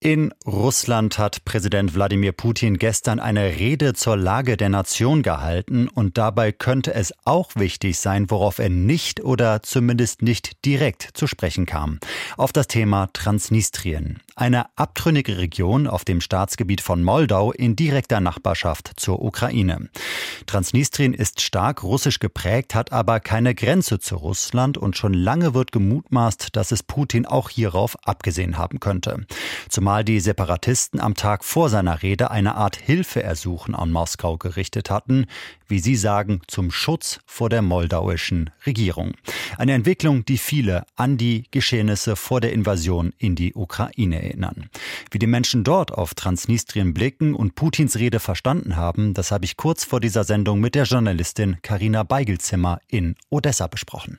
In Russland hat Präsident Wladimir Putin gestern eine Rede zur Lage der Nation gehalten und dabei könnte es auch wichtig sein, worauf er nicht oder zumindest nicht direkt zu sprechen kam. Auf das Thema Transnistrien, eine abtrünnige Region auf dem Staatsgebiet von Moldau in direkter Nachbarschaft zur Ukraine. Transnistrien ist stark russisch geprägt, hat aber keine Grenze zu Russland und schon lange wird gemutmaßt, dass es Putin auch hierauf abgesehen haben könnte. Zum zumal die Separatisten am Tag vor seiner Rede eine Art Hilfeersuchen an Moskau gerichtet hatten, wie sie sagen, zum Schutz vor der moldauischen Regierung. Eine Entwicklung, die viele an die Geschehnisse vor der Invasion in die Ukraine erinnern. Wie die Menschen dort auf Transnistrien blicken und Putins Rede verstanden haben, das habe ich kurz vor dieser Sendung mit der Journalistin Karina Beigelzimmer in Odessa besprochen.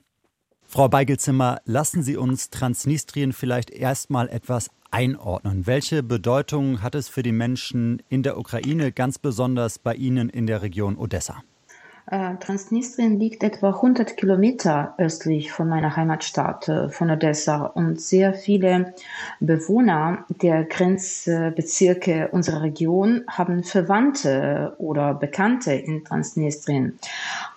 Frau Beigelzimmer, lassen Sie uns Transnistrien vielleicht erstmal etwas einordnen? Welche Bedeutung hat es für die Menschen in der Ukraine, ganz besonders bei Ihnen in der Region Odessa? Äh, Transnistrien liegt etwa 100 Kilometer östlich von meiner Heimatstadt, äh, von Odessa. Und sehr viele Bewohner der Grenzbezirke unserer Region haben Verwandte oder Bekannte in Transnistrien.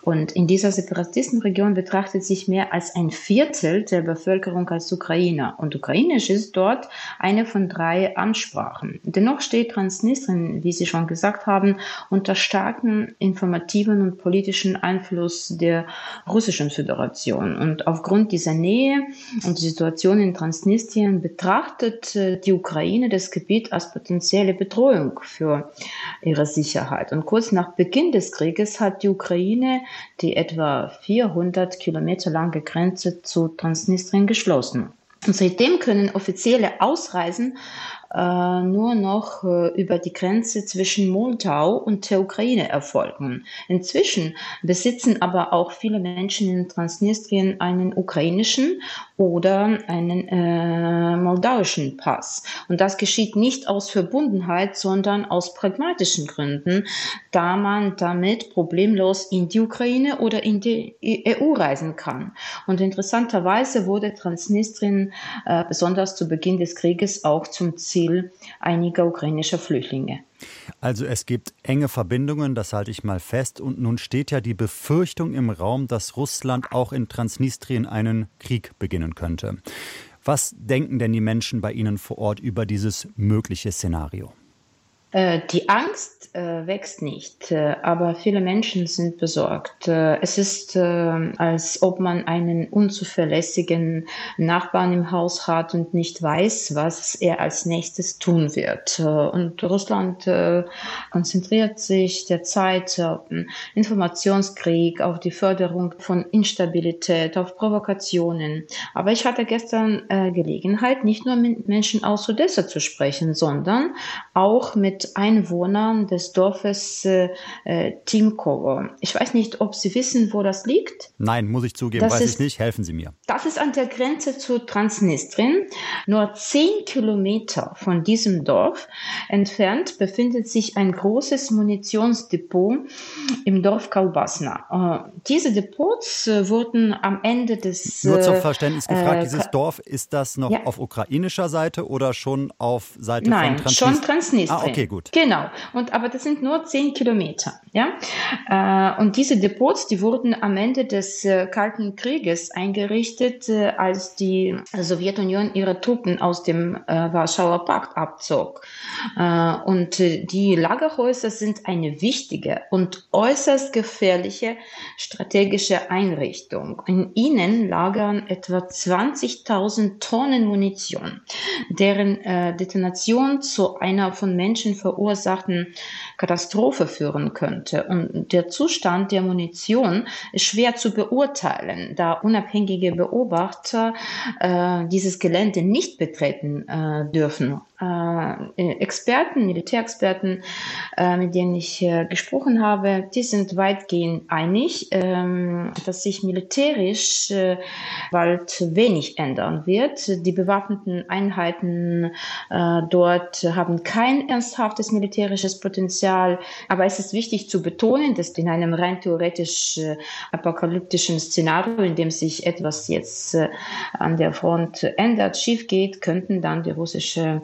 Und in dieser Separatistenregion betrachtet sich mehr als ein Viertel der Bevölkerung als Ukrainer. Und Ukrainisch ist dort eine von drei Ansprachen. Dennoch steht Transnistrien, wie Sie schon gesagt haben, unter starken informativen und politischen Einfluss der Russischen Föderation. Und aufgrund dieser Nähe und der Situation in Transnistrien betrachtet äh, die Ukraine das Gebiet als potenzielle Bedrohung für ihre Sicherheit. Und kurz nach Beginn des Krieges hat die Ukraine die etwa 400 Kilometer lange Grenze zu Transnistrien geschlossen. Und seitdem können offizielle Ausreisen äh, nur noch äh, über die Grenze zwischen Moldau und der Ukraine erfolgen. Inzwischen besitzen aber auch viele Menschen in Transnistrien einen ukrainischen oder einen äh, moldauischen Pass. Und das geschieht nicht aus Verbundenheit, sondern aus pragmatischen Gründen, da man damit problemlos in die Ukraine oder in die EU reisen kann. Und interessanterweise wurde Transnistrien äh, besonders zu Beginn des Krieges auch zum Ziel einiger ukrainischer Flüchtlinge. Also es gibt enge Verbindungen, das halte ich mal fest. Und nun steht ja die Befürchtung im Raum, dass Russland auch in Transnistrien einen Krieg beginnen könnte. Was denken denn die Menschen bei Ihnen vor Ort über dieses mögliche Szenario? Äh, die Angst äh, wächst nicht, äh, aber viele Menschen sind besorgt. Es ist, als ob man einen unzuverlässigen Nachbarn im Haus hat und nicht weiß, was er als nächstes tun wird. Und Russland konzentriert sich derzeit auf den Informationskrieg, auf die Förderung von Instabilität, auf Provokationen. Aber ich hatte gestern Gelegenheit, nicht nur mit Menschen aus Odessa zu sprechen, sondern auch mit Einwohnern des Dorfes äh, äh, Timkovo. Ich weiß nicht, ob Sie wissen, wo das liegt. Nein, muss ich zugeben, das weiß ist, ich nicht. Helfen Sie mir. Das ist an der Grenze zu Transnistrien. Nur zehn Kilometer von diesem Dorf entfernt befindet sich ein großes Munitionsdepot im Dorf Kalbasna. Äh, diese Depots äh, wurden am Ende des... Nur zum äh, Verständnis gefragt, äh, dieses Dorf, ist das noch ja. auf ukrainischer Seite oder schon auf Seite Nein, von Transnistrien? Nein, schon Transnistrien. Ah, okay, gut. Genau. Und, aber das sind nur zehn Kilometer. Ja? Äh, und diese Depots, die wurden am Ende des äh, Kalten Krieges eingerichtet, äh, als die Sowjetunion ihre Truppen aus dem Warschauer Pakt abzog. Und die Lagerhäuser sind eine wichtige und äußerst gefährliche strategische Einrichtung. In ihnen lagern etwa 20.000 Tonnen Munition, deren Detonation zu einer von Menschen verursachten Katastrophe führen könnte. Und der Zustand der Munition ist schwer zu beurteilen, da unabhängige Beobachter äh, dieses Gelände nicht betreten äh, dürfen. Äh, Experten, Militärexperten, äh, mit denen ich äh, gesprochen habe, die sind weitgehend einig, ähm, dass sich militärisch bald wenig ändern wird. Die bewaffneten Einheiten dort haben kein ernsthaftes militärisches Potenzial, aber es ist wichtig zu betonen, dass in einem rein theoretisch apokalyptischen Szenario, in dem sich etwas jetzt an der Front ändert, schief geht, könnten dann die russische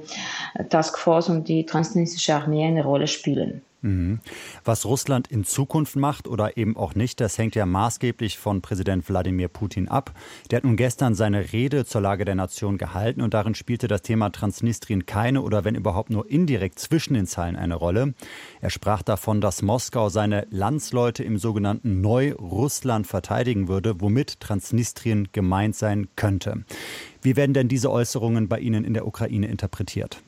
Taskforce und die transnistrische Armee eine Rolle spielen. Mhm. Was Russland in Zukunft macht oder eben auch nicht, das hängt ja maßgeblich von Präsident Wladimir Putin ab. Der hat nun gestern seine Rede zur Lage der Nation gehalten und darin spielte das Thema Transnistrien keine oder wenn überhaupt nur indirekt zwischen den Zeilen eine Rolle. Er sprach davon, dass Moskau seine Landsleute im sogenannten Neu-Russland verteidigen würde, womit Transnistrien gemeint sein könnte. Wie werden denn diese Äußerungen bei Ihnen in der Ukraine interpretiert?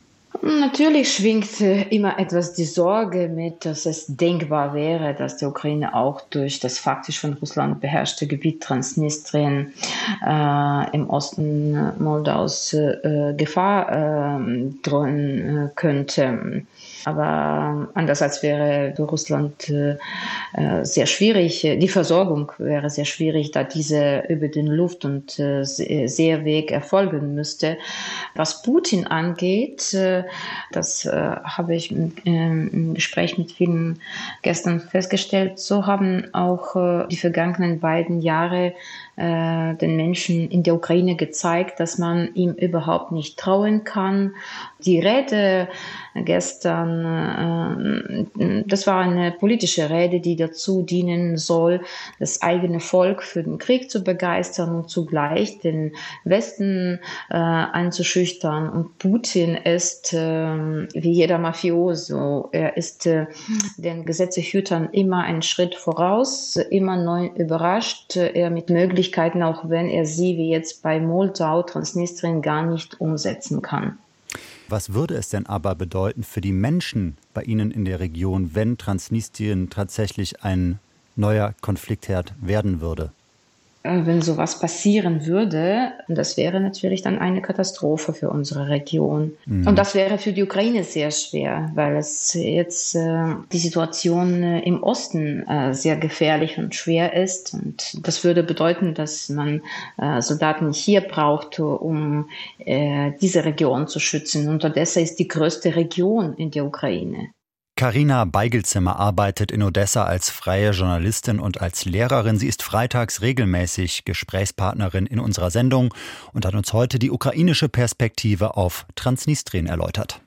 Natürlich schwingt äh, immer etwas die Sorge mit, dass es denkbar wäre, dass die Ukraine auch durch das faktisch von Russland beherrschte Gebiet Transnistrien äh, im Osten Moldaus äh, Gefahr äh, drohen könnte. Aber andererseits wäre für Russland äh, äh, sehr schwierig, die Versorgung wäre sehr schwierig, da diese über den Luft- und äh, Seeweg erfolgen müsste. Was Putin angeht, das habe ich im, im, Gespräch mit vielen gestern festgestellt, so haben auch die vergangenen beiden Jahre den Menschen in der Ukraine gezeigt, dass man ihm überhaupt nicht trauen kann. Die Rede gestern, äh, das war eine politische Rede, die dazu dienen soll, das eigene Volk für den Krieg zu begeistern und zugleich den Westen äh, einzuschüchtern. Und Putin ist äh, wie jeder Mafioso, er ist äh, den Gesetzehütern immer einen Schritt voraus, immer neu überrascht, er mit Möglichkeiten, auch wenn er sie wie jetzt bei Moldau, Transnistrien gar nicht umsetzen kann. Was würde es denn aber bedeuten für die Menschen bei Ihnen in der Region, wenn Transnistrien tatsächlich ein neuer Konfliktherd werden würde? Äh, wenn sowas passieren würde, das wäre natürlich dann eine Katastrophe für unsere Region. Mhm. Und das wäre für die Ukraine sehr schwer, weil es jetzt äh, die Situation äh, im Osten äh, sehr gefährlich und schwer ist. Und das würde bedeuten, dass man äh, Soldaten hier braucht, um diese Region zu schützen. Und Odessa ist die größte Region in der Ukraine. Karina Beigelzimmer arbeitet in Odessa als freie Journalistin und als Lehrerin. Sie ist freitags regelmäßig Gesprächspartnerin in unserer Sendung und hat uns heute die ukrainische Perspektive auf Transnistrien erläutert.